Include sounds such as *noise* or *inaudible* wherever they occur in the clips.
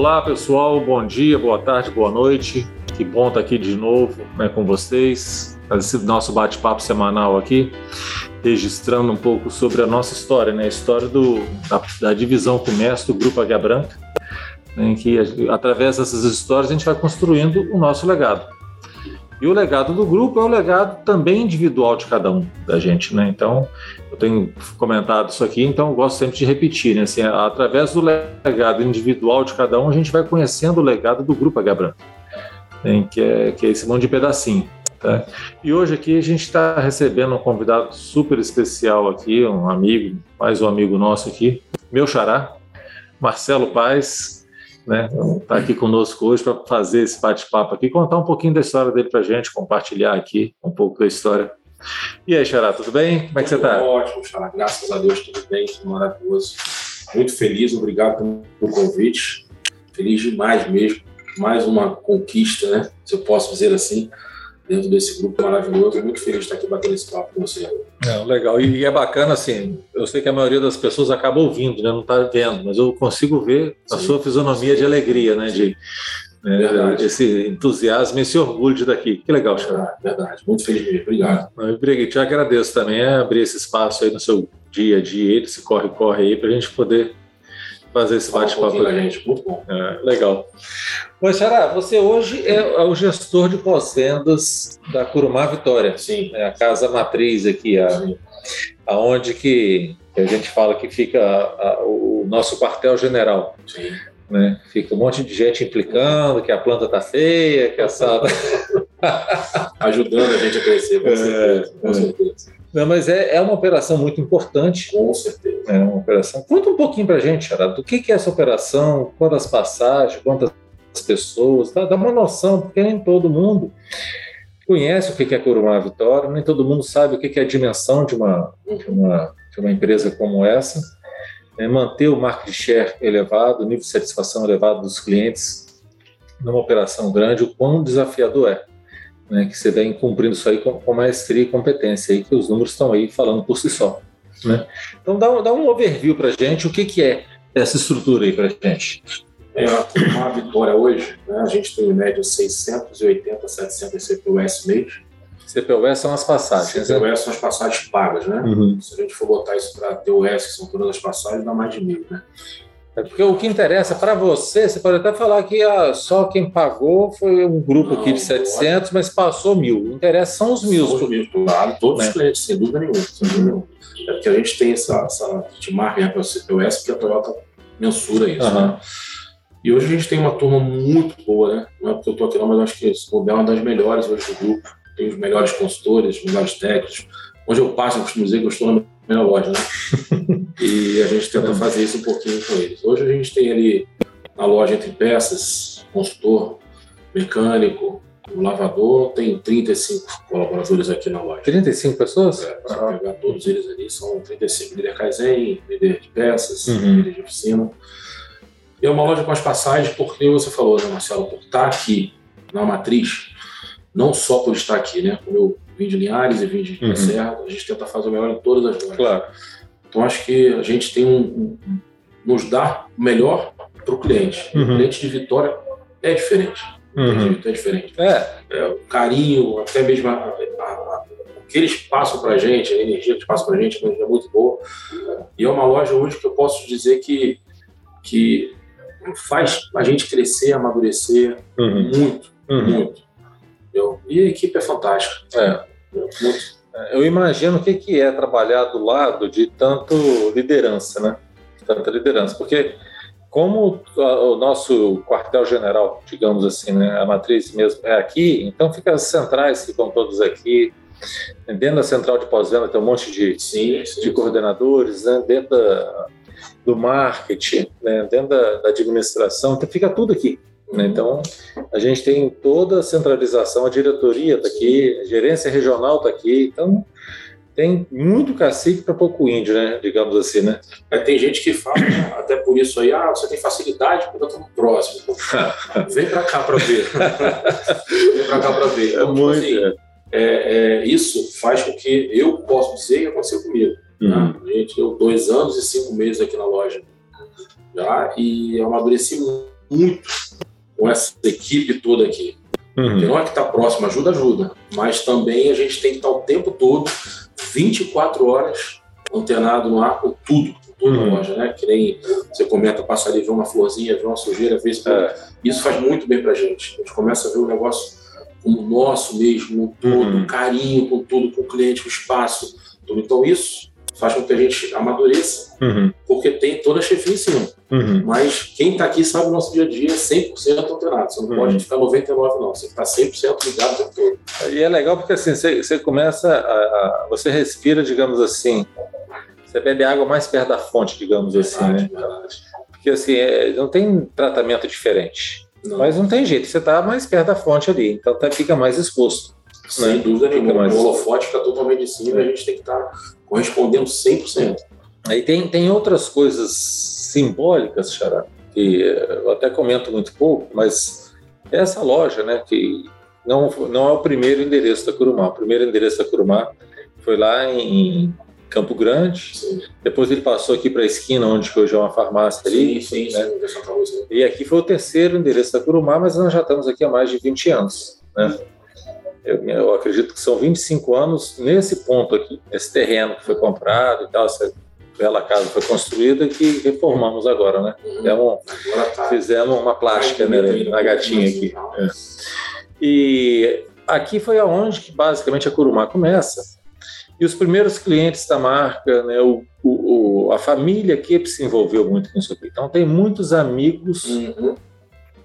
Olá, pessoal. Bom dia, boa tarde, boa noite. Que bom estar aqui de novo né, com vocês. Esse nosso bate-papo semanal aqui, registrando um pouco sobre a nossa história, né? A história do, da, da divisão comércio do Grupo Águia Branca, né, em que, através dessas histórias, a gente vai construindo o nosso legado. E o legado do grupo é o legado também individual de cada um da gente, né? Então, eu tenho comentado isso aqui, então eu gosto sempre de repetir, né? Assim, através do legado individual de cada um, a gente vai conhecendo o legado do grupo H Branco, né? que, é, que é esse monte de pedacinho. Tá? E hoje aqui a gente está recebendo um convidado super especial aqui, um amigo, mais um amigo nosso aqui, meu xará, Marcelo Paz, né? Está aqui conosco hoje para fazer esse bate-papo aqui, contar um pouquinho da história dele para a gente, compartilhar aqui um pouco da história. E aí, Xará, tudo bem? Como é que você está? Ótimo, Xará. Graças a Deus, tudo bem, tudo maravilhoso. Muito feliz, obrigado pelo convite. Feliz demais mesmo. Mais uma conquista, né? Se eu posso dizer assim dentro desse grupo maravilhoso. Muito feliz de estar aqui batendo esse papo com você. É, legal. E é bacana, assim, eu sei que a maioria das pessoas acaba ouvindo, né? não está vendo, mas eu consigo ver a Sim. sua fisionomia de alegria, né? De, né, esse entusiasmo, esse orgulho de daqui. Que legal, Verdade, verdade. Muito feliz mesmo. Obrigado. Eu te agradeço também é abrir esse espaço aí no seu dia a dia, esse corre-corre aí, para a gente poder fazer esse bate-papo um gente. Muito bom. É, legal. Mas, Xará, você hoje é, é o gestor de pós-vendas da Curumá Vitória. Sim. É a casa matriz aqui, a, aonde que, que, a gente fala que fica a, a, o nosso quartel-general. Sim. Né? Fica um monte de gente implicando que a planta tá feia, que a sala... *laughs* Ajudando a gente a crescer, com é, certeza. Com é. certeza. Não, mas é, é uma operação muito importante. Com certeza. É uma operação. Conta um pouquinho para a gente, Charado, do que, que é essa operação, quantas passagens, quantas pessoas, dá, dá uma noção, porque nem todo mundo conhece o que é Curumá Vitória, nem todo mundo sabe o que é a dimensão de uma, de uma, de uma empresa como essa. É manter o market share elevado, o nível de satisfação elevado dos clientes numa operação grande, o quão desafiador é né, que você vem cumprindo isso aí com, com maestria e competência, aí, que os números estão aí falando por si só. Né? Então, dá, dá um overview para a gente, o que, que é essa estrutura aí para a gente. É, uma vitória hoje, né, a gente tem em média 680, 700 CPUS mês. CPUS são as passagens. CPUS né? são as passagens pagas, né? Uhum. Se a gente for botar isso para TUS, que são todas as passagens, dá mais de mil, né? É porque o que interessa para você, você pode até falar que ah, só quem pagou foi um grupo não, aqui de 700, mas passou mil. O interesse são os mil. São os mil, claro, todos né? os clientes, sem dúvida nenhuma. Sem dúvida nenhuma. É porque a gente tem essa, essa de marca para o CPOS, porque a Toyota mensura isso. Uhum. Né? E hoje a gente tem uma turma muito boa, né? Não é porque eu estou aqui não, mas acho que esse é uma das melhores hoje do grupo. Tem os melhores consultores, os melhores técnicos. Onde eu passo, eu costumo dizer que eu estou na minha loja, né? *laughs* e a gente tenta fazer isso um pouquinho com eles. Hoje a gente tem ali na loja entre peças, consultor, mecânico, o lavador, tem 35 colaboradores aqui na loja. 35 pessoas? É, se ah. pegar todos eles ali, são 35. Líder Kaizen, líder de peças, uhum. líder de oficina. E é uma loja com as passagens, porque você falou, né, Marcelo, por estar aqui na matriz, não só por estar aqui, né? Como eu vim de Linhares e vim de uhum. Serra, a gente tenta fazer o melhor em todas as lojas. Claro. Então acho que a gente tem um, um nos dá o melhor para o cliente. Uhum. O cliente de Vitória é diferente. Uhum. É diferente. É. é. o carinho, até mesmo a, a, a, o que eles passam para a gente, a energia que eles passam para a gente é muito boa. E é uma loja hoje que eu posso dizer que, que faz a gente crescer, amadurecer uhum. muito, uhum. muito. Entendeu? E a equipe é fantástica. É. Eu imagino o que, que é trabalhar do lado de tanto liderança, né? Tanta liderança, porque como o nosso quartel-general, digamos assim, né, a matriz mesmo é aqui, então fica as centrais ficam todos aqui. Dentro da central de pós-venda tem um monte de, sim, sim, de coordenadores, né, dentro da, do marketing, né, dentro da, da administração, então fica tudo aqui. Né? Então, a gente tem toda a centralização, a diretoria está aqui, a gerência regional está aqui, então tem muito cacique para pouco índio, né? digamos assim. Né? É, tem gente que fala, né, até por isso aí, ah, você tem facilidade porque eu estou próximo. *laughs* Vem para cá para ver. Vem para cá para ver. Então, é tipo muito, assim, é. É, é, isso faz com que eu possa dizer que aconteceu comigo. Uhum. Né? Gente, eu dois anos e cinco meses aqui na loja já e amadureci muito com essa equipe toda aqui. Uhum. Não é que está próximo, ajuda, ajuda. Mas também a gente tem que estar o tempo todo, 24 horas, antenado no ar com tudo, com toda uhum. a loja, né? Que nem você comenta, passa ali, vê uma florzinha, vê uma sujeira, vê isso. É. Isso faz muito bem pra gente. A gente começa a ver o negócio como nosso mesmo, todo, uhum. carinho com tudo, com o cliente, com o espaço. Tudo. Então isso faz com que a gente amadureça, uhum. porque tem toda a chefia em cima. Uhum. Mas quem está aqui sabe o nosso dia a dia é 100% alterado. Você não uhum. pode ficar 99%, não. Você está 100% ligado o tempo todo. E é legal porque assim, você, você começa a, a, Você respira, digamos assim. Você bebe água mais perto da fonte, digamos assim, verdade, né? Verdade. Porque assim, é, não tem tratamento diferente. Não. Mas não tem jeito, você está mais perto da fonte ali, então tá, fica mais exposto. Sem né? dúvida nenhuma. O holofote fica totalmente em cima é. a gente tem que estar tá correspondendo 100%. Aí tem, tem outras coisas simbólicas, Xará, que eu até comento muito pouco, mas essa loja, né, que não, não é o primeiro endereço da Curumá. O primeiro endereço da Curumá foi lá em Campo Grande. Sim. Depois ele passou aqui para a esquina, onde hoje é uma farmácia ali. Sim, sim, né? sim. E aqui foi o terceiro endereço da Curumá, mas nós já estamos aqui há mais de 20 anos. Né? Eu, eu, acredito que são 25 anos nesse ponto aqui, nesse terreno que foi comprado e tal, essa bela casa foi construída que reformamos agora, né? Fizemos, fizemos uma plástica né, na gatinha aqui. É. E aqui foi aonde que basicamente a Curumá começa. E os primeiros clientes da marca, né, o, o, a família aqui se envolveu muito com isso aqui. Então tem muitos amigos uhum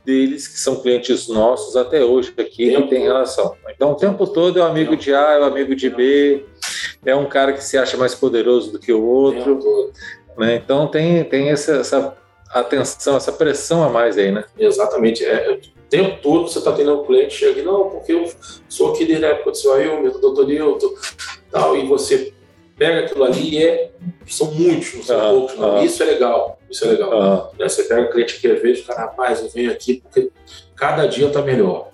deles, que são clientes nossos até hoje aqui, que tem relação. Então, o tempo todo é o amigo de A, é o amigo de B, é um cara que se acha mais poderoso do que o outro. Né? Então, tem, tem essa, essa atenção, essa pressão a mais aí, né? Exatamente. É, o tempo todo você está tendo um cliente chega não, porque eu sou aqui desde a época do seu Ailton, do doutor Newton, tal, e você pega aquilo ali e é, são muitos, não são poucos, não. Isso é legal. Isso é legal. Né? Você pega o cliente que vê e fala, rapaz, eu venho aqui porque cada dia está melhor.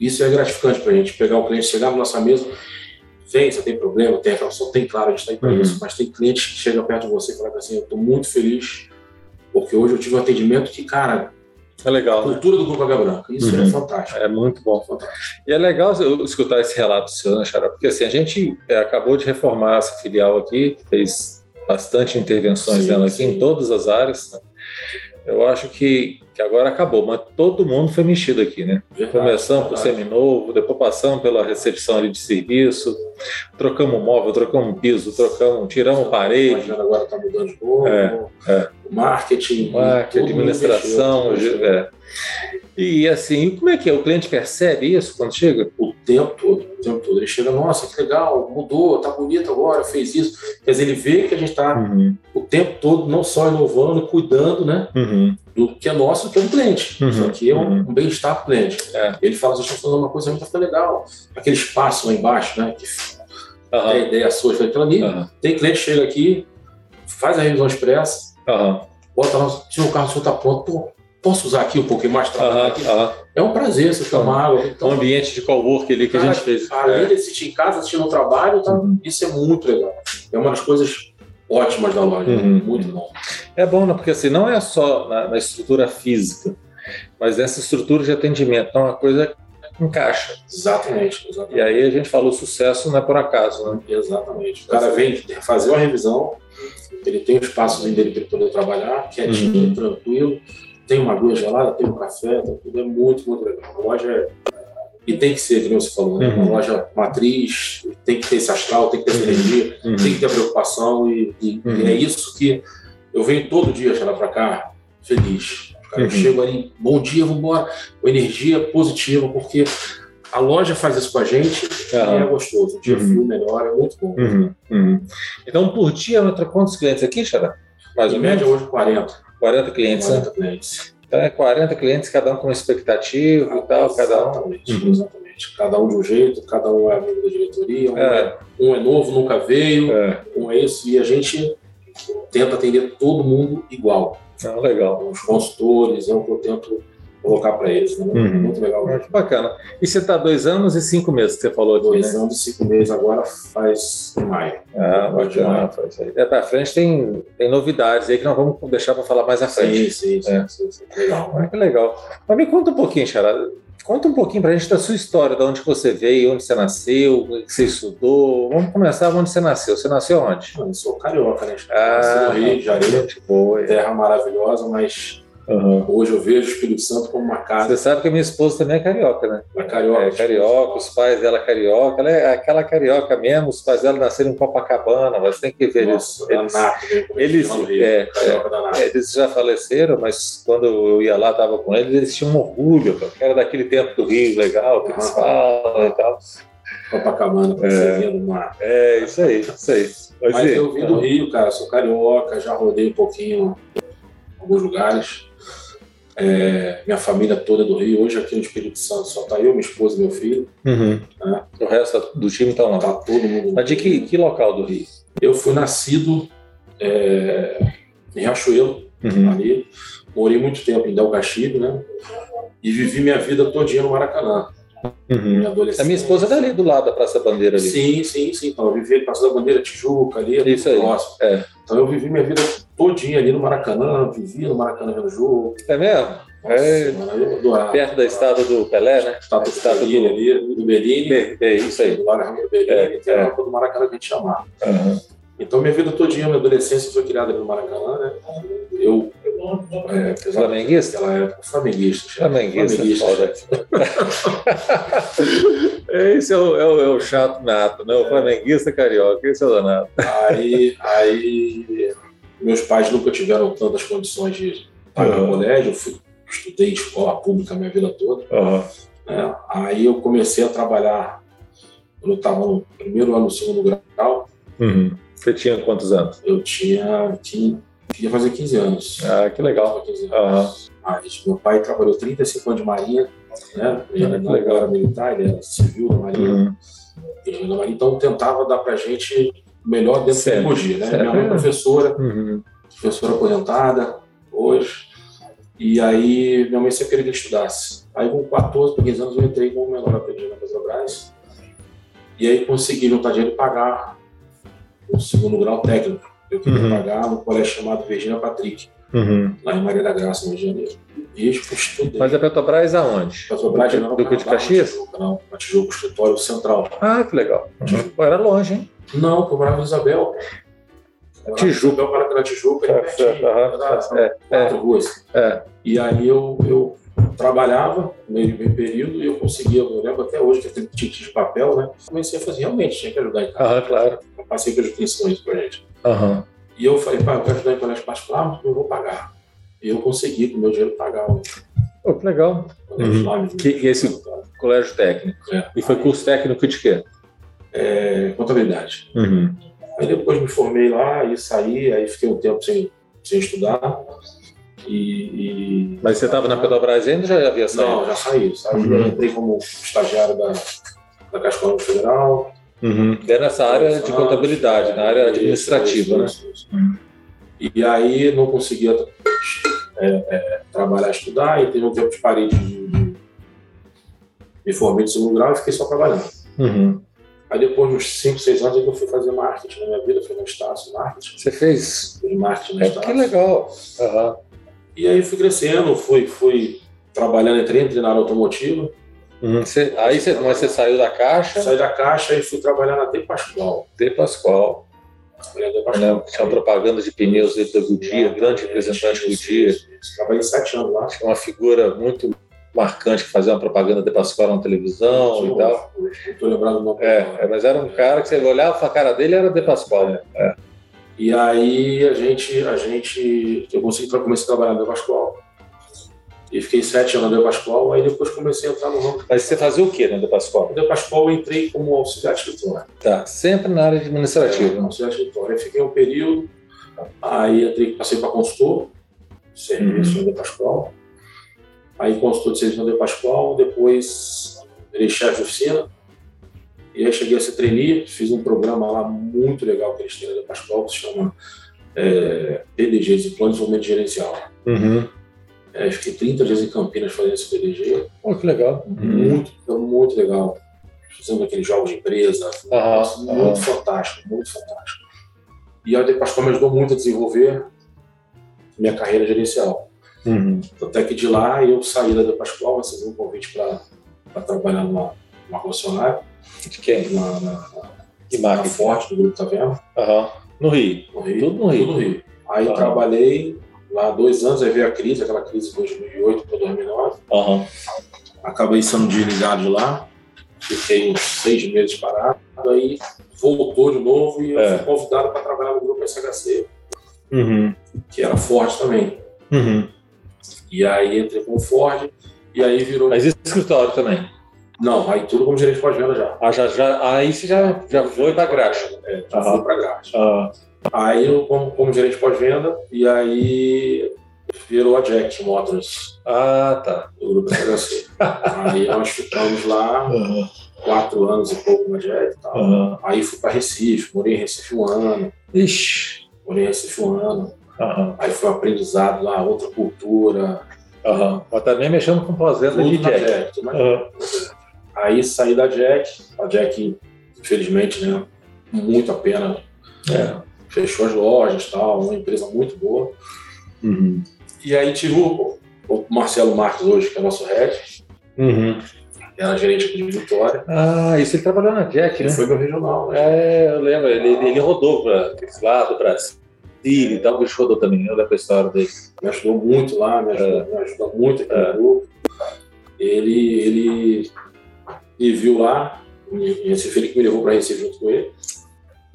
Isso é gratificante para a gente, pegar o cliente, chegar na nossa mesa, vem, você tem problema, tem reclamação, tem claro, a gente está aí para uhum. isso, mas tem cliente que chega perto de você e fala assim, eu estou muito feliz porque hoje eu tive um atendimento que, cara, é legal. Né? cultura né? do Grupo Água Branca. Isso é uhum. é fantástico. É muito bom. Fantástico. E é legal escutar esse relato seu, né, Xará? Porque assim, a gente é, acabou de reformar essa filial aqui, fez bastante intervenções sim, dela aqui sim. em todas as áreas. Né? Eu acho que, que agora acabou, mas todo mundo foi mexido aqui, né? Verdade, Começamos por seminovo, depois passamos pela recepção ali de serviço, trocamos móvel, trocamos piso, trocamos, tiramos parede. Agora está mudando de novo. É, é. Marketing, marketing administração. É. E assim, como é que é? O cliente percebe isso quando chega? O tempo todo, o tempo todo. Ele chega, nossa, que legal, mudou, tá bonito agora, fez isso. Quer dizer, ele vê que a gente está uhum. o tempo todo não só inovando, cuidando, né? Uhum. Do que é nosso, que é do cliente. Uhum. Isso aqui é um, uhum. um bem-estar do cliente. É. Ele fala, vocês estão fazendo uma coisa muito legal. Aquele espaço lá embaixo, né? Que uhum. a ideia sua, aquilo ali. Tem cliente que chega aqui, faz a revisão expressa, bota lá, tira o carro, está pronto, pô, posso usar aqui um pouquinho mais trabalhar aqui? É um prazer você tomar água. Então, um ambiente de cowork ali que cara, a gente fez. Além é. de assistir em casa, assistir no trabalho, tá, uhum. isso é muito legal. É uma das coisas ótimas da loja. Uhum. Muito bom. É bom, né? porque assim, não é só na, na estrutura física, mas essa estrutura de atendimento. Então, a coisa encaixa. Exatamente, exatamente. E aí a gente falou sucesso não é por acaso, né? Exatamente. O cara vem fazer uma revisão, ele tem o espaço dele para poder trabalhar, quietinho, uhum. tranquilo tem uma aguinha gelada, tem um café, tá tudo é muito, muito legal. A loja é. E tem que ser, como você falou, né? Uma uhum. loja matriz, tem que ter esse astral, tem que ter essa uhum. energia, uhum. tem que ter a preocupação, e, e, uhum. e, é isso que eu venho todo dia lá para cá feliz. Eu uhum. chego ali, bom dia, vamos embora, com energia positiva, porque a loja faz isso com a gente e é gostoso. O dia uhum. frio melhor, é muito bom. Então, por dia, entra quantos clientes aqui, Xará? Mais em ou média, menos? hoje, 40. 40 clientes, 40 né? clientes. Então é 40 clientes, cada um com uma expectativa ah, e tal, cada um. Uhum. Exatamente. Cada um de um jeito, cada um é amigo da diretoria, um é, é um é novo, nunca veio, é. um é isso, e a gente tenta atender todo mundo igual. Ah, legal. Os consultores, é o que eu tento colocar para eles. Né? Uhum. Muito legal. Muito bacana. E você está dois anos e cinco meses que você falou aqui, Dois né? anos e cinco meses agora faz em maio. Ah, bacana. Faz aí. É, para frente tem, tem novidades aí que nós vamos deixar para falar mais à frente. Sim, sim, sim. É. sim, sim. Legal. Ah, que legal. Mas me conta um pouquinho, Charada. Conta um pouquinho para a gente da sua história, de onde você veio, onde você nasceu, o que você estudou. Vamos começar onde você nasceu. Você nasceu onde? Eu sou carioca, né? Ah, no Rio de Janeiro. Boa. Terra maravilhosa, mas Uhum. Hoje eu vejo o Espírito Santo como uma casa. Você sabe que a minha esposa também é carioca, né? É carioca. É carioca, os pais dela é carioca, ela é aquela carioca mesmo, os pais dela nasceram em Copacabana, mas tem que ver Nossa, eles. Danato, eles, é, é, eles já faleceram, mas quando eu ia lá, estava com eles, eles tinham um orgulho, era daquele tempo do Rio legal, que eles falam e tal. Copacabana, é, no mar. É, isso aí, isso aí. Mas, mas eu vim do Rio, cara, sou carioca, já rodei um pouquinho alguns lugares. É, minha família toda do Rio. Hoje aqui no Espírito Santo só tá eu, minha esposa e meu filho. Uhum. Né? O resto do time está lá. Tá todo mundo. Mas de que, que local do Rio? Eu fui nascido é, em Riachuelo, uhum. ali. Morei muito tempo em Del Castilho, né? E vivi minha vida todinha no Maracanã. Uhum. Minha adolescência. A minha esposa é dali do lado da Praça Bandeira ali. Sim, sim, sim. Então, eu vivi na Praça da Bandeira, Tijuca ali, Isso aí. próximo. É. Então eu vivi minha vida todinha ali no Maracanã, vivia no Maracanã vendo jogo. É mesmo? Nossa, é, mano, perto da estátua do Pelé, né? Estátua, estátua do, ali, do Bellini. É, isso aí. Do do Bellini, é, que era é. do Maracanã que a gente chamava. Uhum. Então minha vida todinha, minha adolescência foi criada no Maracanã, né? Eu é, flamenguista? Naquela época, flamenguista. Flamenguista, flamenguista. *laughs* esse é o, é, o, é o, chato nato, né? O flamenguista carioca, esse é o danado. Aí, aí, meus pais nunca tiveram tantas condições de pagar uhum. colégio, eu fui, estudei escola pública a minha vida toda. Uhum. É, aí eu comecei a trabalhar quando eu estava no primeiro ano do segundo grau. Uhum. Você tinha quantos anos? Eu tinha, tinha ia fazer 15 anos. Ah, que legal. 15 anos. Uhum. Mas meu pai trabalhou 35 anos de marinha, né? Ele não era militar, ele era civil da marinha. Uhum. Marinha então tentava dar pra gente melhor dentro certo. da tecnologia, né? Certo. Minha mãe é professora, uhum. professora aposentada hoje. E aí minha mãe sempre queria que eu estudasse. Aí com 14 15 anos eu entrei como menor aprendiz na Petrobras. E aí consegui juntar dinheiro e pagar o segundo grau técnico eu queria uhum. pagar no colégio chamado Virginia Patrick, uhum. lá em Maria da Graça, no Rio de Janeiro. E eu estudei. Mas a Petrobras aonde? Petrobras do, não, Duque de Caxias? Não, na Tijuca, escritório central. Ah, que legal. Uhum. Era longe, hein? Não, porque eu morava em Isabel. Tijuca. Eu para na Tijuca, é, pertinho, é, é, quatro ruas. É. E aí eu, eu trabalhava meio, meio período e eu conseguia, eu lembro até hoje que tem ticket de papel, né? Comecei a fazer, realmente, tinha que ajudar em casa. Aham, claro. Eu passei pelos isso pra gente. Aham. E eu falei, pai, eu quero ajudar em colégio particular, mas eu vou pagar. E eu consegui, com o meu dinheiro, pagar o. Oh, que legal. Uhum. Que, esse colégio técnico. É. E foi curso técnico de quê? É, contabilidade. Uhum. Aí depois me formei lá e saí, aí fiquei um tempo sem, sem estudar. E, e... Mas você estava na Petrobras ainda ou já havia saído? Não, já saí. saí uhum. Entrei como estagiário da, da Caixa Econômica Federal, Uhum. É nessa área de contabilidade, na área administrativa, né? isso, isso, né? E aí não conseguia é, é, trabalhar, estudar, e teve um tempo de parei de, de me formei de segundo grau e fiquei só trabalhando. Uhum. Aí depois de uns 5, 6 anos é eu fui fazer marketing na minha vida, fui no Estácio Marketing. Você fez? Fiz marketing no é, Estácio. Que legal. Uhum. E aí fui crescendo, fui, fui trabalhando, entrei, entrei na área automotiva. Uhum. Você, aí você, mas você saiu da caixa? Saí da caixa e fui trabalhar na De Pascoal. De Pascoal. Tinha propaganda de pneus dentro da Goodyear, grande representante Goodyear. Trabalhei sete anos lá. Tinha uma figura muito marcante que fazia uma propaganda de Pascoal na televisão e tal. Estou lembrado do nome. É, é, mas era um cara que você olhava a cara dele era de Pascoal. Né? É. E aí a gente, a gente, eu consegui começar a trabalhar De Pascoal. E fiquei sete anos De Pascoal, aí depois comecei a entrar no ramo. Mas você fazia o que na De Pascoal? De Pascoal eu entrei como auxiliar de escritório. Tá, sempre na área administrativa. É, auxiliar de escritório. Aí fiquei um período, aí entrei, passei para consultor, serviço na De Pascoal. Aí consultor de serviço na De Pascoal, depois virei chefe de oficina. E aí cheguei a ser trainee, fiz um programa lá muito legal que eles têm na De Pascoal, que se chama é, PDG, Plano de Desenvolvimento Gerencial. Uhum É, fiquei 30 dias em Campinas fazendo esse PDG. Oh, que legal. Muito, muito legal. Fazendo aqueles jogos de empresa. Uhum, muito uhum. fantástico, muito fantástico. E a De Pascoal me ajudou muito a desenvolver minha carreira gerencial. Uhum. Até que de lá eu saí da De Pascoal, recebi um convite para trabalhar numa, numa concessionária. De quem? Na, na, na, na Forte, do Grupo Taverna. Uhum. No Rio. No Rio. Tudo no Rio. Tudo no Rio. Aí uhum. trabalhei lá dois anos, aí veio a crise, aquela crise de 2008 para 2009. Uhum. Acabei sendo desligado de lá, fiquei uns seis meses parado, aí voltou de novo e eu é. fui convidado para trabalhar no grupo SHC, uhum. que era forte também. Uhum. E aí entrei com o Ford e aí virou. Mas esse escritório também? Não, aí tudo como gerente pós-venda já. Ah, já, já. Aí você já, já foi para graxa. É, já uhum. foi para graxa. Uhum. Aí eu como, como gerente pós-venda e aí virou a Jack Motors. Ah, tá. Do grupo SHC. *laughs* aí nós ficamos lá uhum. quatro anos e pouco na Jack e tal. Aí fui para Recife, morei em Recife um ano. Ixi. Morei em Recife um ano. Uhum. Aí foi um aprendizado lá, outra cultura. Uhum. Mas também mexendo com pós-venda de Jack. Jack uhum. Aí saí da Jack, a Jack, infelizmente, né, muito a pena. É. Fechou as lojas tal, uma empresa muito boa. Uhum. E aí tirou o Marcelo Marques hoje, que é nosso head. Uhum. Era gerente aqui de Vitória. Ah, isso ele trabalhou na Jack, ele né? foi meu regional. Né? É, eu lembro. Ele, ele rodou para aqueles lados, Brasil tal, ele rodou também, eu lembro a história dele. Me ajudou muito lá, me ajudou, é. me ajudou muito aqui é. no grupo. Ele, ele me viu lá, Recife, ele que me levou para Recife junto com ele.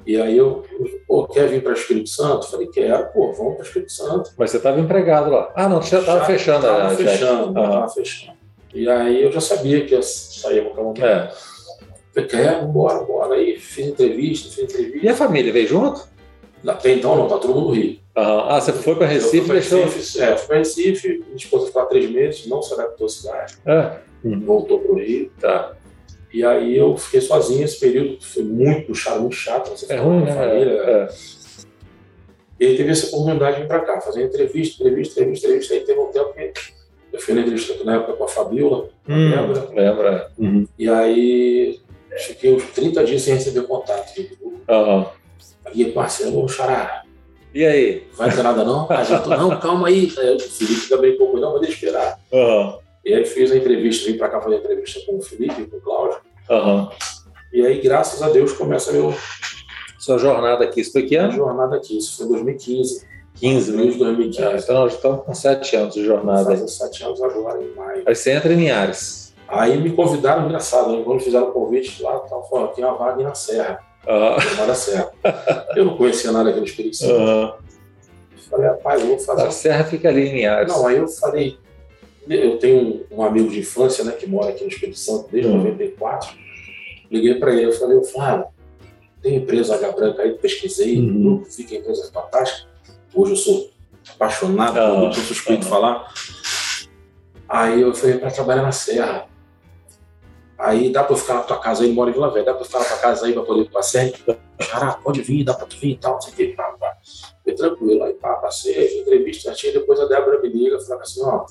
E aí eu, pô, quer vir para Espírito Santo? Falei, quero, pô, vamos para Espírito Santo. Mas você estava empregado lá. Ah, não, você já estava fechando tava a fechando, estava fechando. E aí eu já sabia que ia sair para Calma. É. Falei, quero, bora, bora. Aí fiz entrevista, fiz entrevista. E a família veio junto? Até então não, tá todo mundo no Rio. Ah, você foi para Recife e deixou? Recife, é, fui para Recife, minha esposa ficou três meses, não se adaptou à cidade. É. Voltou para o Rio. Tá. E aí eu fiquei sozinho esse período, foi muito puxado, muito chato. Você é ruim, né? Família. É. E aí teve essa oportunidade de vir para cá, fazer entrevista, entrevista, entrevista, entrevista. Aí teve um tempo que eu fui na entrevista na época com a Fabiola, hum, lembra? Lembra. Uhum. E aí fiquei uns 30 dias sem receber contato. Uhum. Aí, parceiro, xará. E aí? Vai ter nada não? Ah, já tô, não, calma aí. aí o Felipe também pouco, não, mas deixa esperar. Uhum. E aí fiz a entrevista, vim para cá fazer a entrevista com o Felipe, com o Cláudio. Uhum. E aí, graças a Deus, começa a meu... Sua jornada aqui, isso foi que ano? jornada aqui, isso foi em 2015. 15, né? 2015. É, então nós estamos com sete anos de jornada. Fazem sete anos agora, em maio. Aí você entra em Linhares. Aí me convidaram, engraçado, né? quando fizeram o convite lá, tava falando, tem uma vaga na Serra. Uhum. Na Serra. *laughs* Eu não conhecia nada aqui no Espírito Santo. Uhum. Falei, rapaz, eu vou fazer. A Serra fica ali em Linhares. Não, aí eu falei, eu tenho um amigo de infância, né, que mora aqui no Espírito Santo desde uhum. 94. Liguei para ele, eu falei, eu Flávio, tem empresa H Branca aí, pesquisei, uhum. vi que a empresa é fantástica. Hoje eu sou apaixonado uhum. sou suspeito de falar. Aí eu falei, para trabalhar na Serra. Aí dá para eu ficar na tua casa aí, ele mora em Vila Velha, dá para eu ficar na tua casa aí para poder ir pra Serra? Cara, pode vir, dá para tu vir e tal, não sei o que. Pá, pá. Foi tranquilo, aí pá, passei, entrevista certinho, depois a Débora me liga, fala assim, ó,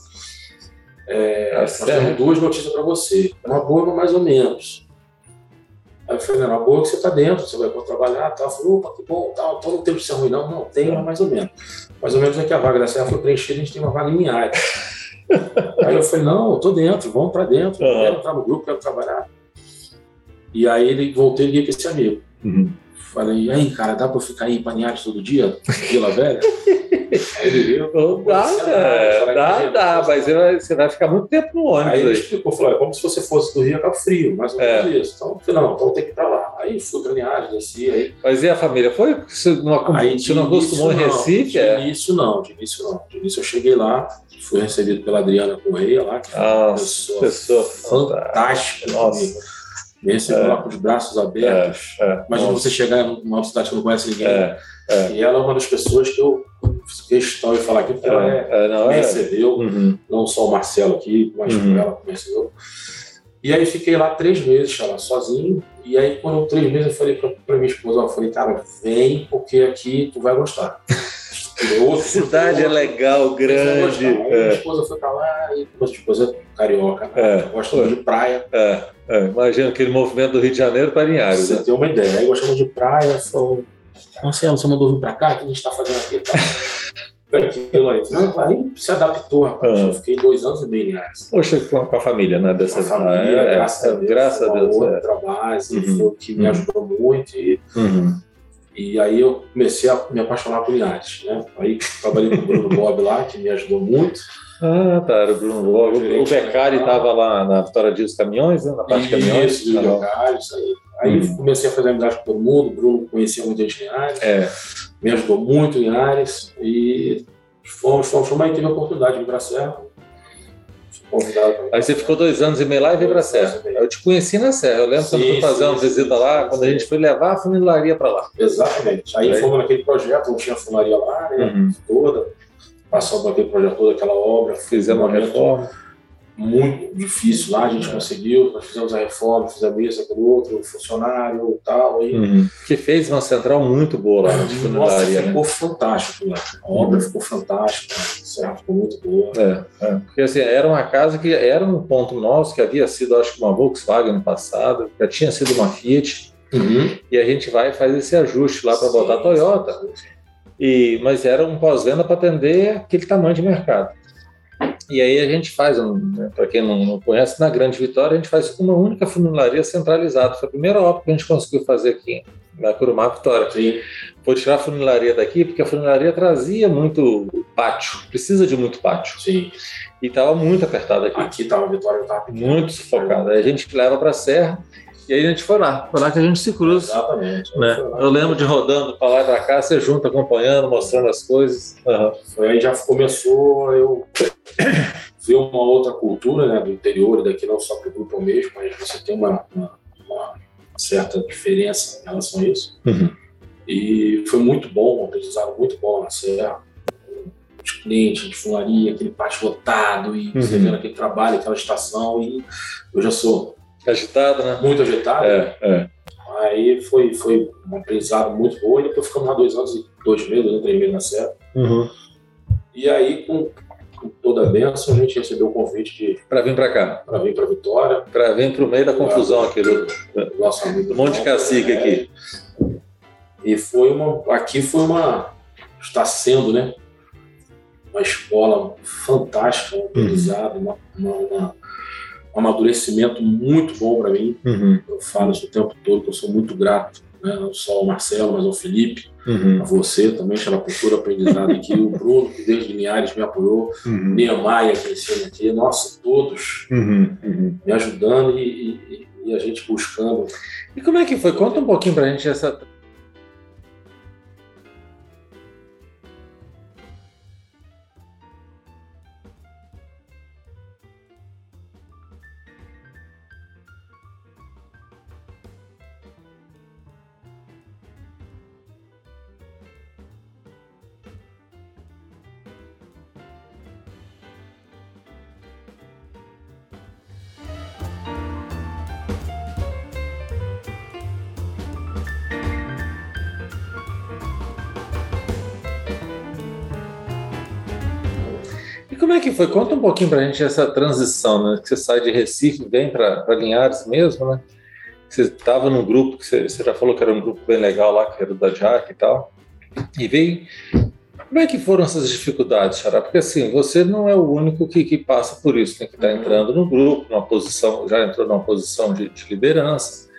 é, Ah, nós temos duas notícias para você. Uma boa, uma mais ou menos. Aí eu falei, não, uma boa é que você está dentro, você vai poder trabalhar, tal. Eu falei, opa, que bom, tal. Então não tem ser ruim, não. Não, tem, mas mais ou menos. Mais ou menos é que a vaga da Serra foi preenchida, a gente tem uma vaga em Linhares. Aí eu falei, não, eu tô dentro, vamos para dentro, Uhum. quero entrar no grupo, quero trabalhar. E aí ele voltei e liguei para esse amigo. Uhum. Falei, aí, cara, dá para eu ficar aí em Linhares todo dia? Vila Velha? aí ele viu. *laughs* Não dá, vai dá, querer, dá, mas você vai, você vai ficar muito tempo no ônibus. Aí ele explicou, falou, é como se você fosse do Rio a Cabo Frio, mais ou É. isso. Então, eu falei, não, então tem que ir pra lá. Aí fui Linhares, desci, aí... Mas e a família? Foi? Porque Você não, aí você não acostumou em início, não. Recife? De É? início não, de início não. De início eu cheguei lá, fui recebido pela Adriana Correia lá, que foi uma Nossa, pessoa pessoa fantástica. Nossa. Me, me recebeu É. lá com os braços abertos. É, é. Imagina Nossa. você chegar numa outra cidade que não conhece ninguém. É, é. E ela é uma das pessoas que eu fiz questão de falar aqui, porque ela é, É, não, me é. recebeu. Uhum. não só o Marcelo aqui, mas Uhum. ela conheceu. E aí fiquei lá três meses, lá sozinho. E aí, quando três meses, eu falei pra, pra minha esposa, eu falei, cara, vem, porque aqui tu vai gostar. *laughs* Outro cidade é legal, grande. É. Minha esposa foi pra lá e minha esposa é carioca, é. gosta de praia. É. É. Imagina aquele movimento do Rio de Janeiro para Linhares. Você né? tem uma ideia. Aí gostamos de praia, falou, Marcelo, você mandou vir pra cá, o que a gente está fazendo aqui? Tá? *laughs* Aquilo aí. Não, aí se adaptou, rapaz. Ah. Eu fiquei dois anos e meio em Linhares. Poxa, com a família, né? Dessa com a família, é, graças a Deus. Graças a Deus. Outra base, uhum. foi o que me ajudou muito. E, uhum. e aí eu comecei a me apaixonar por Linhares, né? Aí trabalhei com o Bruno Bob lá, que me ajudou muito. Ah, tá, era o Bruno Bob. O Beccari estava lá na Vitória Dias Caminhões, né? na parte de caminhões. Isso, do Beccari, isso aí. Aí uhum. comecei a fazer amizade com todo mundo, o Bruno conhecia muito gente em Linhares, é. Me ajudou muito em Linhares, e fomos, fomos, fomos aí tive a oportunidade de ir para a Serra. Aí você ficou dois anos e meio lá e veio para a Serra. Eu te conheci na Serra. Eu lembro sim, quando fui fazer sim, uma visita sim, lá, quando a gente foi levar a funilaria para lá. Exatamente. Aí, aí, fomos naquele projeto, não tinha funilaria lá, né? Uhum. Toda. Passamos naquele projeto, toda aquela obra. Fizemos uma reforma muito difícil lá, a gente conseguiu, nós fizemos a reforma, fizemos isso, aquilo outro, funcionário tal. E... Uhum. Que fez uma central muito boa lá na ficou né? fantástico lá. A obra uhum. ficou fantástica, a serra ficou muito boa. É, é, porque assim, era uma casa que era um ponto nosso, que havia sido, acho que uma Volkswagen no passado, já tinha sido uma Fiat, uhum. e a gente vai fazer esse ajuste lá para botar a Toyota. E, mas era um pós-venda para atender aquele tamanho de mercado. E aí a gente faz, um, né, para quem não, não, conhece, na Grande Vitória, a gente faz uma única funilaria centralizada. Foi a primeira obra que a gente conseguiu fazer aqui, na Curumá Vitória. Sim. Foi tirar a funilaria daqui, porque a funilaria trazia muito pátio, precisa de muito pátio. Sim. E estava muito apertado aqui. Aqui estava a Vitória, estava Muito sufocado. Aí a gente leva para a Serra e aí a gente foi lá, foi lá que a gente se cruza. Exatamente. Né? Eu lembro de rodando para lá e para cá, você junto, acompanhando, mostrando as coisas. Uhum. Foi aí já começou eu *coughs* ver uma outra cultura né, do interior, daqui não só para o grupo mesmo, mas você tem uma, uma, uma, certa diferença em relação a isso. Uhum. E foi muito bom, um aprendizado muito bom na Serra. Os clientes de fularia, aquele pátio lotado, e uhum. você vendo aquele trabalho, aquela estação, e eu já sou Agitado, né? Muito agitado. É, é. Aí foi, foi um aprendizado muito bom. E depois ficamos lá dois anos e dois meses, né, três meses na Serra. Uhum. E aí, com, com, toda a benção, a gente recebeu o convite de. Para vir para cá. Para vir para Vitória. Para vir para o meio da confusão aqui do, do nosso amigo. Monte Cacique é, aqui. E foi uma. Aqui foi uma. Está sendo, né? Uma escola fantástica, um aprendizado, uhum. uma, uma, uma um amadurecimento muito bom para mim. Uhum. Eu falo isso o tempo todo, que eu sou muito grato, né? não só ao Marcelo, mas ao Felipe, uhum. a você também pela cultura aprendizado aqui, o Bruno, que desde Linhares me apoiou, uhum. Niemeyer, que ensina aqui, nossa, todos. Uhum. me ajudando e, e, e, a gente buscando. E como é que foi? Conta um pouquinho para a gente essa foi? Conta um pouquinho para a gente essa transição, né? Que você sai de Recife, vem para Linhares mesmo, né? Você estava num grupo que você, você, já falou que era um grupo bem legal lá, que era o da Jack e tal. E veio. Como é que foram essas dificuldades, Xará? Porque assim, você não é o único que, que passa por isso, né? Que está entrando no grupo, numa posição, já entrou numa posição de, de liderança.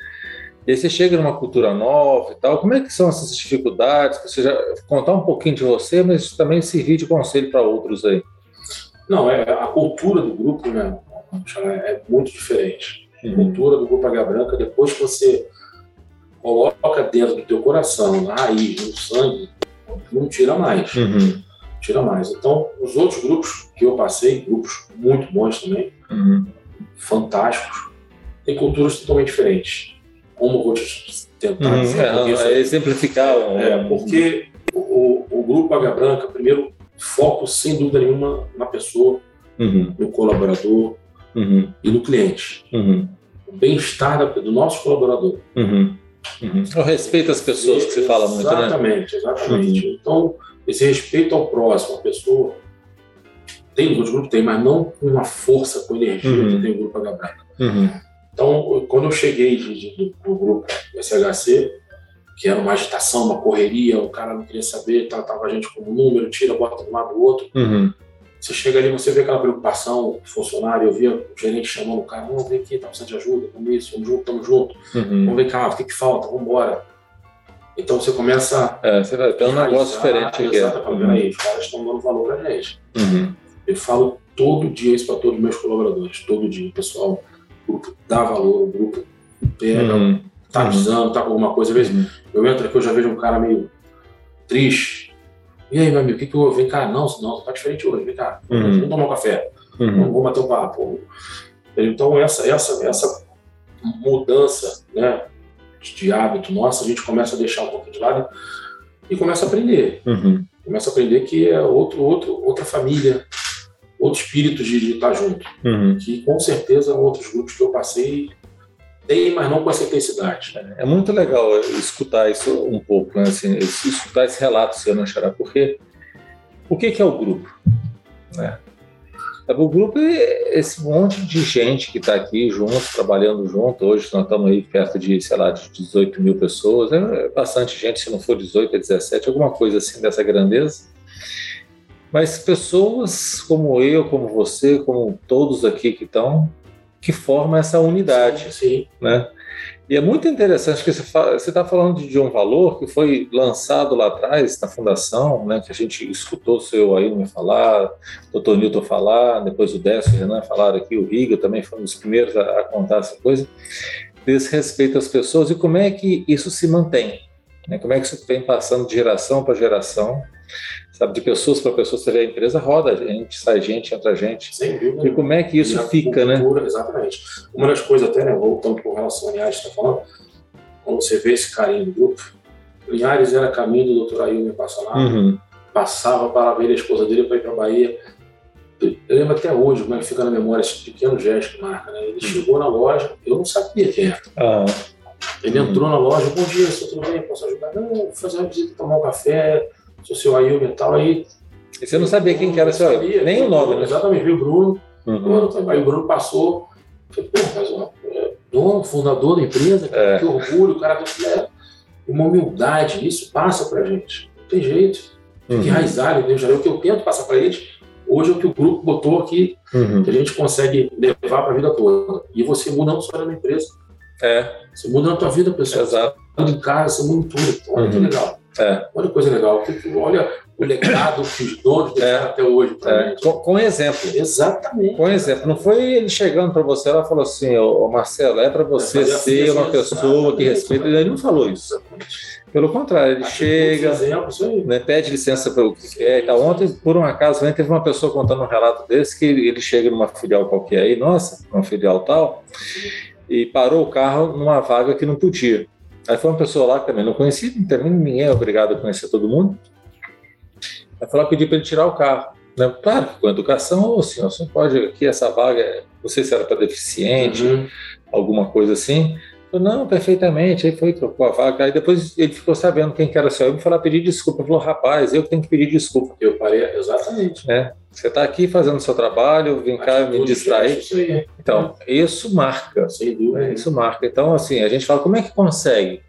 E aí você chega numa cultura nova e tal. Como é que são essas dificuldades? Você já contar um pouquinho de você, mas também servir de conselho para outros aí. Não, é, a cultura do grupo né, é muito diferente. A cultura do grupo Águia Branca, depois que você coloca dentro do teu coração, na raiz, no sangue, não tira mais. Uhum. Tira mais. Então, os outros grupos que eu passei, grupos muito bons também, uhum. fantásticos, têm culturas totalmente diferentes. Como eu vou te tentar uhum. dizer, é, é, exemplificar. É, porque o, o grupo Águia Branca, primeiro, foco, sem dúvida nenhuma, na pessoa, uhum. no colaborador uhum. e no cliente. Uhum. O bem-estar do nosso colaborador. Uhum. Uhum. O respeito às pessoas que você fala muito, exatamente, né? Exatamente, Então, esse respeito ao próximo, a pessoa. Tem outros grupos, tem, mas não com uma força, com energia uhum. que tem o grupo uhum. Então, quando eu cheguei de, de, do grupo SHC, que era uma agitação, uma correria, o cara não queria saber, tratava a gente como número, tira, bota de um lado do outro. Uhum. Você chega ali, você vê aquela preocupação, o funcionário, eu via o gerente chamando o cara, não, vem aqui, tá precisando de ajuda, vamos isso, vamos junto, tamo junto, uhum. vamos ver cá, o que que falta, vamos embora. Então você começa... É, você vai ter um negócio diferente aqui. Exato, falando, peraí, os caras estão dando valor pra gente. Uhum. Eu falo todo dia isso para todos os meus colaboradores, todo dia, pessoal, o grupo dá valor, o grupo pega, uhum. Tá avisando, tá com alguma coisa, às vezes Uhum. eu entro aqui, eu já vejo um cara meio triste, e aí, meu amigo, o que que houve? Vem cá, não, não, tá diferente hoje, vem cá, Uhum. vamos tomar um café. Uhum. Vamos, vamos bater um papo. Então, essa, essa, essa mudança né, de hábito nossa, a gente começa a deixar um pouco de lado e começa a aprender. Uhum. Começa a aprender que é outro, outro, outra família, outro espírito de, de estar junto. Uhum. Que com certeza outros grupos que eu passei tem, mas não com essa intensidade. É muito legal escutar isso um pouco, né? assim, escutar esse relato seu, né, Xará? Porque o que, que é o grupo? Né? O grupo é esse monte de gente que está aqui junto, trabalhando junto. Hoje nós estamos aí perto de, sei lá, de 18 mil pessoas. É bastante gente, se não for 18, é 17, alguma coisa assim dessa grandeza. Mas pessoas como eu, como você, como todos aqui que estão, que formam essa unidade. Sim, sim. Né? E é muito interessante que você está falando de um valor que foi lançado lá atrás na fundação, né, que a gente escutou o seu Ailme falar, o doutor Newton falar, depois o Décio e o Renan falaram aqui, o Riga também foi um dos primeiros a, a contar essa coisa, desse respeito às pessoas e como é que isso se mantém, né, como é que isso vem passando de geração para geração, sabe, de pessoas para pessoas, você vê a empresa roda, a gente sai gente, entra gente. Sem dúvida. E como é que isso fica, né? cultura, Exatamente. Uma das coisas até, né, voltando com relação a Linhares, está falando, quando você vê esse carinho do grupo, Linhares era caminho do doutor Ailton Passalar, Uhum. passava para ver a esposa dele para ir para a Bahia. Eu lembro até hoje como é que fica na memória esse pequeno gesto que marca, né? Ele chegou na loja, eu não sabia quem era. Ah, Ele Uhum. entrou na loja, bom dia, senhor, tudo bem? Posso ajudar? Não, vou fazer uma visita, tomar um café, sou seu Ailton e tal. Aí, e você não sabia quem que era seu Sabia, nem o nome, né? Exatamente, viu o Bruno. Uhum. Aí o Bruno passou, falei, pô, mas ó, é, dono, fundador da empresa, É. que orgulho, o cara é, uma humildade, isso passa pra gente. Não tem jeito. Que Uhum. Já é o que eu tento passar pra eles. Hoje é o que o grupo botou aqui, Uhum. que a gente consegue levar pra vida toda. E você muda não só na empresa, É, você muda na tua vida, pessoal. exato. Você muda em casa, você muda em tudo. Então, olha que Uhum. legal. É. Olha que coisa legal. Olha o legado que os donos deixaram até hoje É, com, com exemplo. Exatamente. Com exemplo. Não foi ele chegando para você lá e falou assim, ô, Marcelo, é para você É, ser uma pessoa que respeita. Ele não falou isso. Pelo contrário, ele Atitudes, chega, Exemplo, né, pede licença para o que quer e tal. Ontem, por um acaso, né, teve uma pessoa contando um relato desse que ele, ele chega numa filial qualquer aí, nossa, uma filial tal, e parou o carro numa vaga que não podia. Aí foi uma pessoa lá que também não conhecia, também ninguém é obrigado a conhecer todo mundo. Aí foi lá pedir para ele tirar o carro. Né? Claro que com educação, ô senhor, você não pode aqui, essa vaga, não sei se era para deficiente, Uhum. alguma coisa assim. Não, perfeitamente. Aí foi, trocou a vaga. Aí depois ele ficou sabendo quem que era seu. Ele me falou, pedir desculpa. Ele falou, rapaz, eu que tenho que pedir desculpa. Eu parei, exatamente. Né? Você está aqui fazendo o seu trabalho, vem cá me distrair. Isso aí. Então, isso marca. Sem dúvida. né? Isso marca. Então, assim, a gente fala, como é que consegue?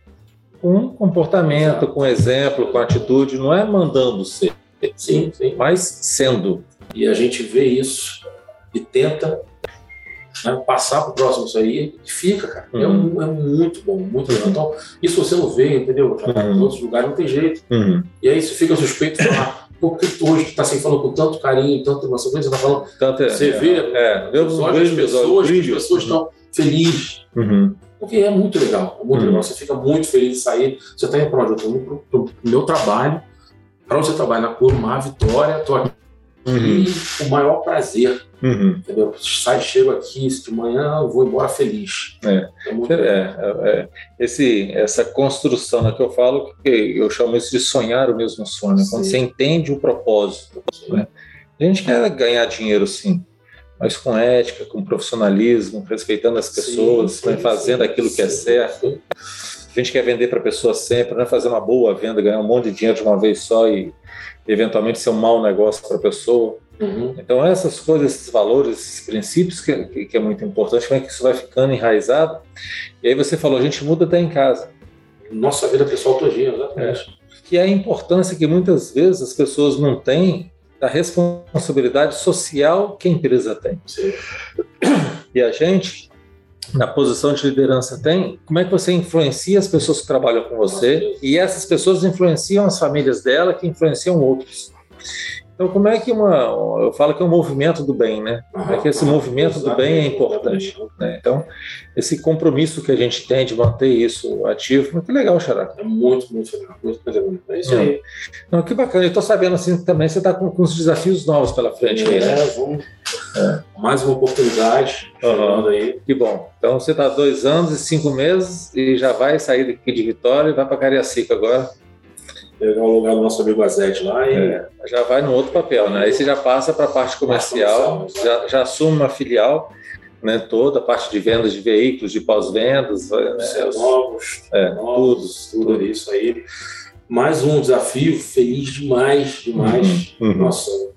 Com comportamento, com exemplo, com atitude, não é mandando ser, Sim, sim. mas sendo. E a gente vê isso e tenta né, passar para o próximo isso aí fica, cara. É, Uhum. um- é muito bom, muito legal. Então, isso você não vê, entendeu? Já tá Uhum. Em outros lugares não tem jeito. Uhum. E aí você fica suspeito de falar, por que tu hoje está assim falando com tanto carinho, tanta emoção, você está falando, Tanto é, você vê é, eu os não olhos das vejo olhos, pessoas, as pessoas estão felizes. Uhum. Porque é muito legal, é muito Uhum. legal. Você fica muito feliz de sair. Você está indo para onde? Eu indo para o meu trabalho. Para onde você trabalha? Na Curumar, Vitória. Aqui Uhum. com o maior prazer. Uhum. Entendeu? Sai, chego aqui de manhã, eu vou embora feliz. É. muito É, legal. é, é. Esse, essa construção né, que eu falo, que eu chamo isso de sonhar o mesmo sonho, né? quando Sim. você entende o propósito. né? A gente quer ganhar dinheiro, sim, mas com ética, com profissionalismo, respeitando as pessoas, Sim, né, sim, fazendo aquilo que é certo. A gente quer vender para a pessoa sempre, não é fazer uma boa venda, ganhar um monte de dinheiro de uma vez só e eventualmente ser um mau negócio para a pessoa. Uhum. Então, essas coisas, esses valores, esses princípios que, que, que, é muito importante, como é que isso vai ficando enraizado. E aí você falou, a gente muda até em casa. Nossa vida pessoal todinha, exatamente. É. Que é a importância que muitas vezes as pessoas não têm da responsabilidade social que a empresa tem. Sim. E a gente, na posição de liderança, tem. Como é que você influencia as pessoas que trabalham com você? E essas pessoas influenciam as famílias dela, que influenciam outros. Então, como é que uma. Eu falo que é um movimento do bem, né? Como é que esse movimento do bem é importante. Né? Então, esse compromisso que a gente tem de manter isso ativo, muito legal, Xará. É muito, muito legal. Muito. É isso aí. É. Não, que bacana. Eu estou sabendo assim também, você está com, com uns desafios novos pela frente. É, né? vamos. É. Mais uma oportunidade uhum. aí. Que bom. Então, você está dois anos e cinco meses e já vai sair daqui de Vitória e vai para Cariacica agora pegar o lugar do nosso amigo Azete lá e. É, já vai no outro papel, né? Aí você já passa para a parte comercial, já, já assume uma filial. Né, toda a parte de vendas de veículos, de pós-vendas, né, novos, é, novos, tudo, tudo, tudo isso aí. Mais um desafio, feliz demais, demais. Uhum, uhum. Nossa,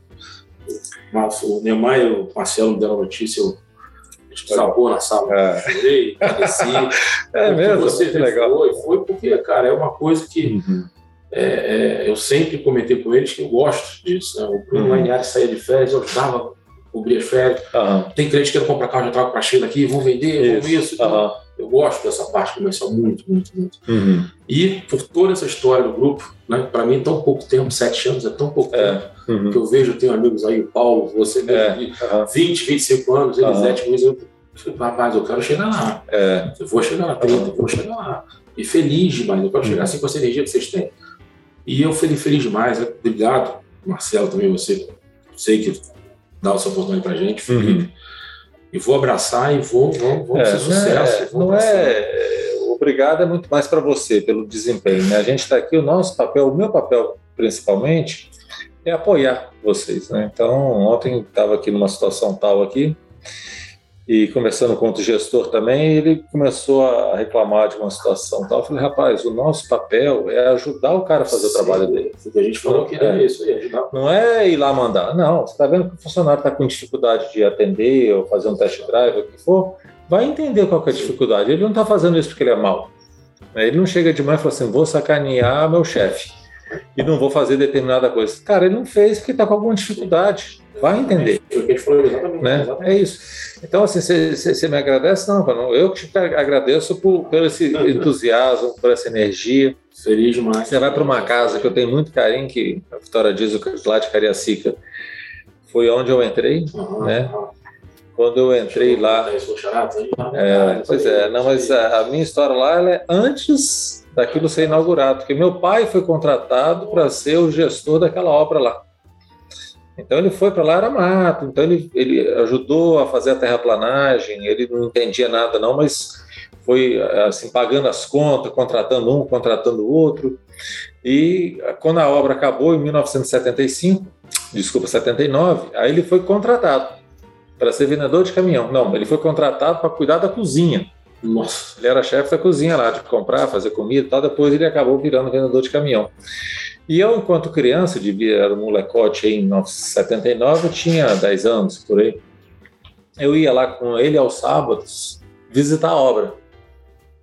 o Neymar e o Marcelo me deram notícia, eu salvou na sala. É. Chorei, agradeci. *laughs* É mesmo? Você que legal. Foi, foi porque, cara, é uma coisa que uhum é, é, eu sempre comentei com eles que eu gosto disso. Né? O Bruno uhum. saía de férias, eu ajudava a cobrir as férias. Uhum. Tem cliente que quer comprar carro, já trago para China aqui, vou vender, vou isso. Uhum. Eu gosto dessa parte comercial muito, muito, muito. Uhum. E por toda essa história do grupo, né, para mim, tão pouco tempo, sete anos é tão pouco é. tempo, uhum. que eu vejo, eu tenho amigos aí, o Paulo, você mesmo, é. uhum. 20, 25 anos, Elisete, uhum. eu falei, rapaz, eu quero chegar lá. É. Eu vou chegar lá, 30, eu vou chegar lá. E feliz demais, eu quero chegar assim com essa energia que vocês têm. E eu fui feliz demais. Né? Obrigado, Marcelo, também você. Sei que dá essa oportunidade para gente, Felipe. E vou abraçar e vou, vamos, vamos é, ser sucesso. Não é, obrigado é muito mais para você pelo desempenho. Né? A gente está aqui, o nosso papel, o meu papel principalmente, é apoiar vocês. Né? Então, ontem estava aqui numa situação tal aqui, e conversando com outro gestor também, ele começou a reclamar de uma situação tal. Eu falei, rapaz, o nosso papel é ajudar o cara a fazer Sim, o trabalho dele. A gente falou que era é, isso aí, ajudar. Não é ir lá mandar. Não, você está vendo que o funcionário está com dificuldade de atender ou fazer um test drive, o que for, vai entender qual é a dificuldade. Ele não está fazendo isso porque ele é mau. Ele não chega de manhã e fala assim, vou sacanear meu chefe e não vou fazer determinada coisa. Cara, ele não fez porque está com alguma dificuldade. Vai entender. Né? É isso. Então, assim, você me agradece? Não, eu que te agradeço por, por esse entusiasmo, por essa energia. Feliz demais. Você vai para uma casa que eu tenho muito carinho, que a Vitória diz, lá de Cariacica, foi onde eu entrei, uhum, né? Quando eu entrei lá. É, pois é, não, mas a, a minha história lá é antes daquilo ser inaugurado, porque meu pai foi contratado para ser o gestor daquela obra lá. Então ele foi para lá, era mato, então ele, ele ajudou a fazer a terraplanagem, ele não entendia nada não, mas foi assim pagando as contas, contratando um, contratando o outro. E quando a obra acabou em 1975, desculpa, 79, aí ele foi contratado para ser vendedor de caminhão. Não, ele foi contratado para cuidar da cozinha. Nossa. Ele era chefe da cozinha lá, de comprar, fazer comida e tal. Depois ele acabou virando vendedor de caminhão. E eu, enquanto criança, devia, era um molecote em 1979, eu tinha 10 anos, por aí. Eu ia lá com ele aos sábados visitar a obra,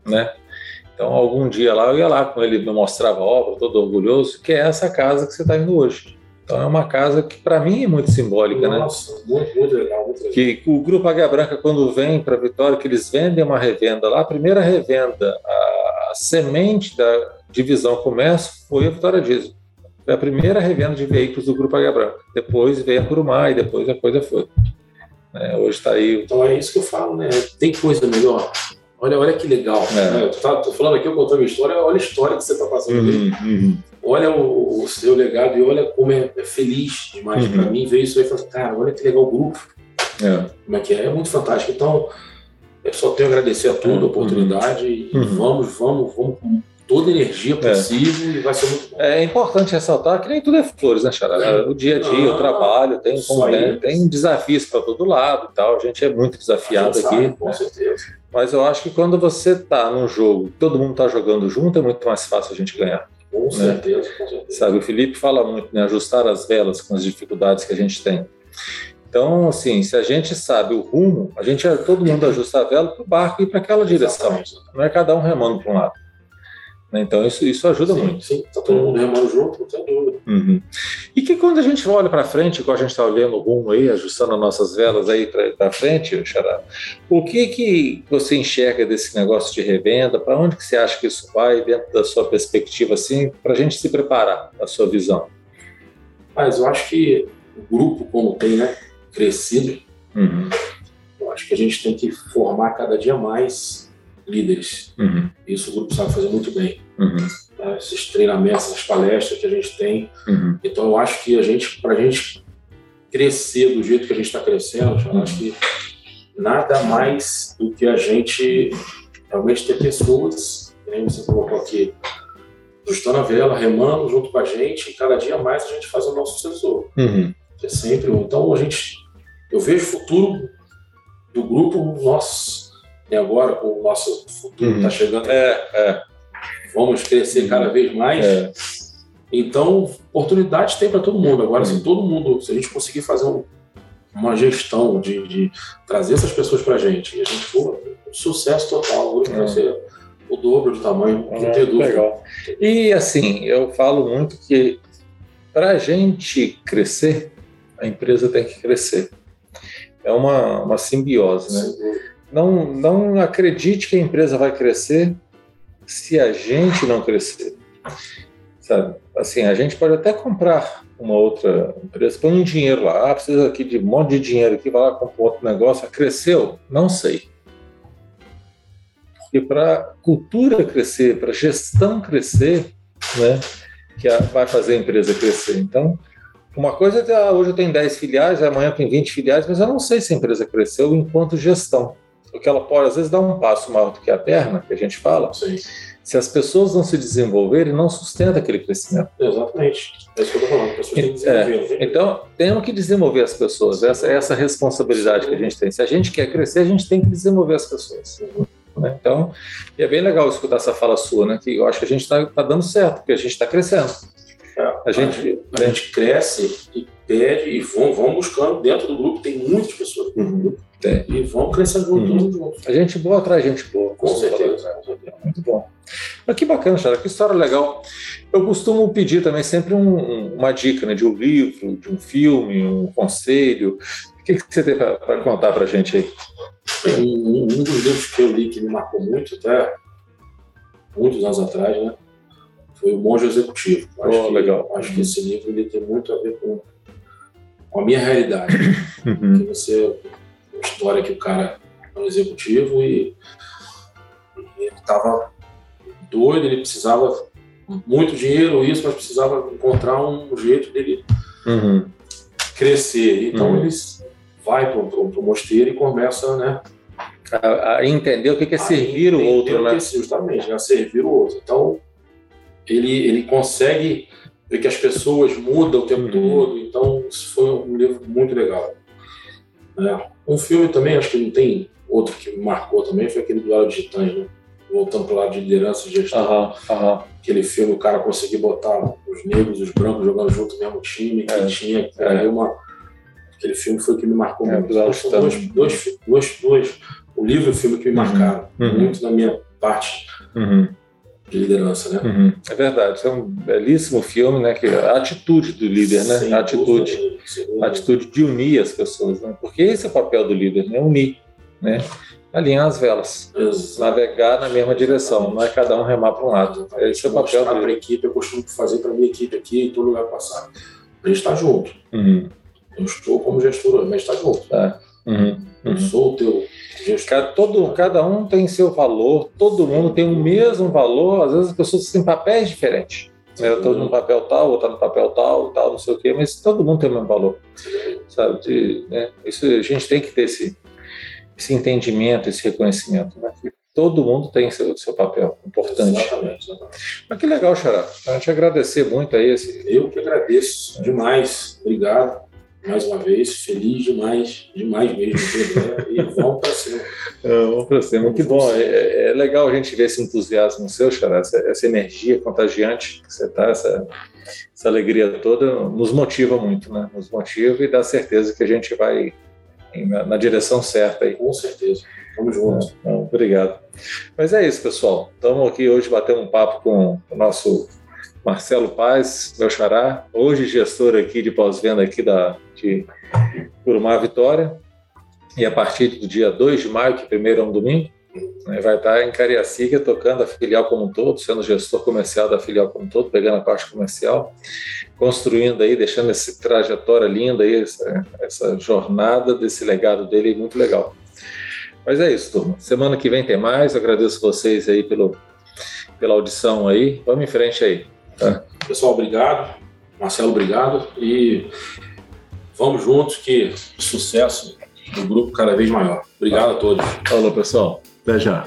né? Então, algum dia lá, eu ia lá com ele, me mostrava a obra, todo orgulhoso, que é essa casa que você está indo hoje. Então, é uma casa que, para mim, é muito simbólica, Nossa, né? Nossa, muito, muito legal, muito legal. Que o Grupo Águia Branca, quando vem para Vitória, que eles vendem uma revenda lá, a primeira revenda, a, a semente da, divisão comércio foi a Vitória Diesel. Foi a primeira revenda de veículos do Grupo Águia Branca. Depois veio a Curumá e depois a coisa foi. É, hoje está aí. Então é isso que eu falo, né? Tem coisa melhor. Olha, olha que legal. É. Né? Tô, falando aqui, eu contando minha história, olha a história que você está passando uhum, uhum. Olha o, o, seu legado e olha como é, é feliz demais uhum. para mim ver isso aí e falar, cara, olha que legal o grupo. É. Como é que é? É muito fantástico. Então, eu só tenho a agradecer a toda a uhum. oportunidade e uhum. vamos, vamos, vamos toda a energia é. possível é. e vai ser muito bom. É importante ressaltar que nem tudo é flores, né, Xará? O dia a dia, ah, o trabalho, tem, como, né, tem desafios para todo lado e tal. A gente é muito desafiado aqui. Sabe, com né? certeza. Mas eu acho que quando você está num jogo, todo mundo está jogando junto, é muito mais fácil a gente ganhar. Com né? certeza, com certeza. Sabe, o Felipe fala muito, né? Ajustar as velas com as dificuldades que a gente tem. Então, assim, se a gente sabe o rumo, a gente todo mundo ajusta a vela para o barco e para aquela direção. Não é cada um remando para um lado. Né? Então, isso, isso ajuda sim, muito. Sim, está todo mundo remando junto, não tem dúvida. Uhum. E que quando a gente olha para frente, igual a gente está olhando o rumo aí, ajustando as nossas velas aí para frente, Xará, o que que você enxerga desse negócio de revenda? Para onde que você acha que isso vai dentro da sua perspectiva, assim, para a gente se preparar, a sua visão? Mas eu acho que o grupo, como tem, né? crescido, uhum. eu acho que a gente tem que formar cada dia mais líderes. Uhum. Isso o grupo sabe fazer muito bem. Uhum. Né? Esses treinamentos, essas palestras que a gente tem. Uhum. Então eu acho que a gente, para a gente crescer do jeito que a gente está crescendo, eu acho que nada mais do que a gente realmente ter pessoas, como você colocou aqui, ajustando a vela, remando junto com a gente, e cada dia mais a gente faz o nosso sucessor. Uhum. É sempre. Então a gente eu vejo o futuro do grupo nosso, e agora com o nosso futuro está uhum. chegando. É, é. Vamos crescer cada vez mais. É. Então, oportunidades tem para todo mundo. Agora, se uhum. todo mundo, se a gente conseguir fazer um, uma gestão de, de, trazer essas pessoas para a gente, e a gente for um sucesso total, o grupo vai ser o dobro do tamanho, não é, dúvida. Legal. E assim, eu falo muito que para a gente crescer, a empresa tem que crescer é uma, uma simbiose, né? Não, não acredite que a empresa vai crescer se a gente não crescer, sabe? Assim, a gente pode até comprar uma outra empresa, põe um dinheiro lá, ah, precisa aqui de um monte de dinheiro aqui, vai lá comprar outro negócio, cresceu? Não sei. Porque para cultura crescer, para gestão crescer, né, que vai fazer a empresa crescer. Então, uma coisa é, ah, hoje eu tenho 10 filiais, amanhã tem 20 filiais, mas eu não sei se a empresa cresceu enquanto gestão. Porque ela pode, às vezes, dar um passo maior do que a perna, que a gente fala. Sim. Se as pessoas não se desenvolverem, não sustenta aquele crescimento. Exatamente. É isso que eu estou falando. Pessoas têm que desenvolver. É. Então, temos que desenvolver as pessoas. Essa é essa responsabilidade que a gente tem. Se a gente quer crescer, a gente tem que desenvolver as pessoas. Né? Então, é bem legal escutar essa fala sua, né? Que eu acho que a gente está tá dando certo, porque a gente está crescendo. A gente, a, gente cresce e pede e vão, vão buscando. Dentro do grupo tem muitas pessoas uhum. é. e vão crescendo junto, uhum. junto. A gente boa atrai gente boa. Com certeza. Muito bom. Mas que bacana, Chara, que história legal. Eu costumo pedir também sempre um, uma dica né, de um livro, de um filme, um conselho. O que, que você tem para contar para a gente aí? Um, um, dos livros que eu li que me marcou muito, até muitos anos atrás, né? Foi o Monge Executivo. Acho, oh, que, legal. acho que esse livro ele tem muito a ver com, com a minha realidade. *laughs* Uhum. Que você, a história que o cara é um executivo e, e ele estava doido, ele precisava muito dinheiro, isso, mas precisava encontrar um jeito dele uhum. crescer. Então uhum. ele vai para o mosteiro e começa, né? A, a entender o que é servir o outro, né? justamente, a servir o outro. Então, ele, ele consegue ver que as pessoas mudam o tempo uhum. todo. Então, isso foi um livro muito legal. É. Um filme também, acho que não tem outro que me marcou também, foi aquele do Lado de Titãs, né? Voltando para o lado de liderança e gestão. Uhum, uhum. Aquele filme, o cara conseguiu botar os negros e os brancos jogando junto no mesmo time, que é, tinha. É. Uma... Aquele filme foi o que me marcou é, muito. Dois, dois, dois, dois, o livro e o filme que me uhum. marcaram uhum. muito na minha parte. De liderança, né? Uhum. É verdade, é um belíssimo filme, né? Que a atitude do líder, né? Sim, a atitude, a atitude de unir as pessoas, né? Porque esse é o papel do líder, né? Unir, né? Alinhar as velas, Exato. navegar na mesma direção, não é cada um remar para um lado. Esse é o papel do líder. Para a equipe, eu costumo fazer para a minha equipe aqui, em todo lugar passar. A gente está junto. Uhum. Eu estou como gestor, mas está junto. É. Uhum. Eu sou o teu Cada, todo, cada um tem seu valor, todo mundo tem o mesmo valor, às vezes as pessoas têm papéis diferentes. Eu estou no papel tal, outro no papel tal, tal, não sei o quê, mas todo mundo tem o mesmo valor. Sabe? De, né? Isso, a gente tem que ter esse, esse entendimento, esse reconhecimento. Né? todo mundo tem seu, seu papel importante. Exatamente, exatamente. Mas que legal, Xará. A gente agradecer muito aí esse. Eu que agradeço demais. Obrigado mais uma vez. Feliz demais, demais mesmo. E vamos para cima. É, vamos para cima. Que bom. É, é, legal a gente ver esse entusiasmo seu, Xará, essa, essa energia contagiante que você está, essa, essa alegria toda, nos motiva muito, né? Nos motiva e dá certeza que a gente vai na, na direção certa aí. Com certeza. Vamos juntos. Não, obrigado. Mas é isso, pessoal. Estamos aqui hoje batendo um papo com o nosso Marcelo Paz, meu xará, hoje gestor aqui de pós-venda aqui da, de Curumá Vitória. E a partir do dia 2 de maio, que primeiro é um domingo, né, vai estar em Cariacica tocando a filial como um todo, sendo gestor comercial da filial como um todo, pegando a parte comercial, construindo aí, deixando essa trajetória linda aí, essa, essa jornada desse legado dele muito legal. Mas é isso, turma. Semana que vem tem mais. Agradeço vocês aí pelo, pela audição aí. Vamos em frente aí. Tá? Pessoal, obrigado. Marcelo, obrigado. E vamos juntos que sucesso do grupo cada vez maior. Obrigado a todos. Falou, pessoal. Até já.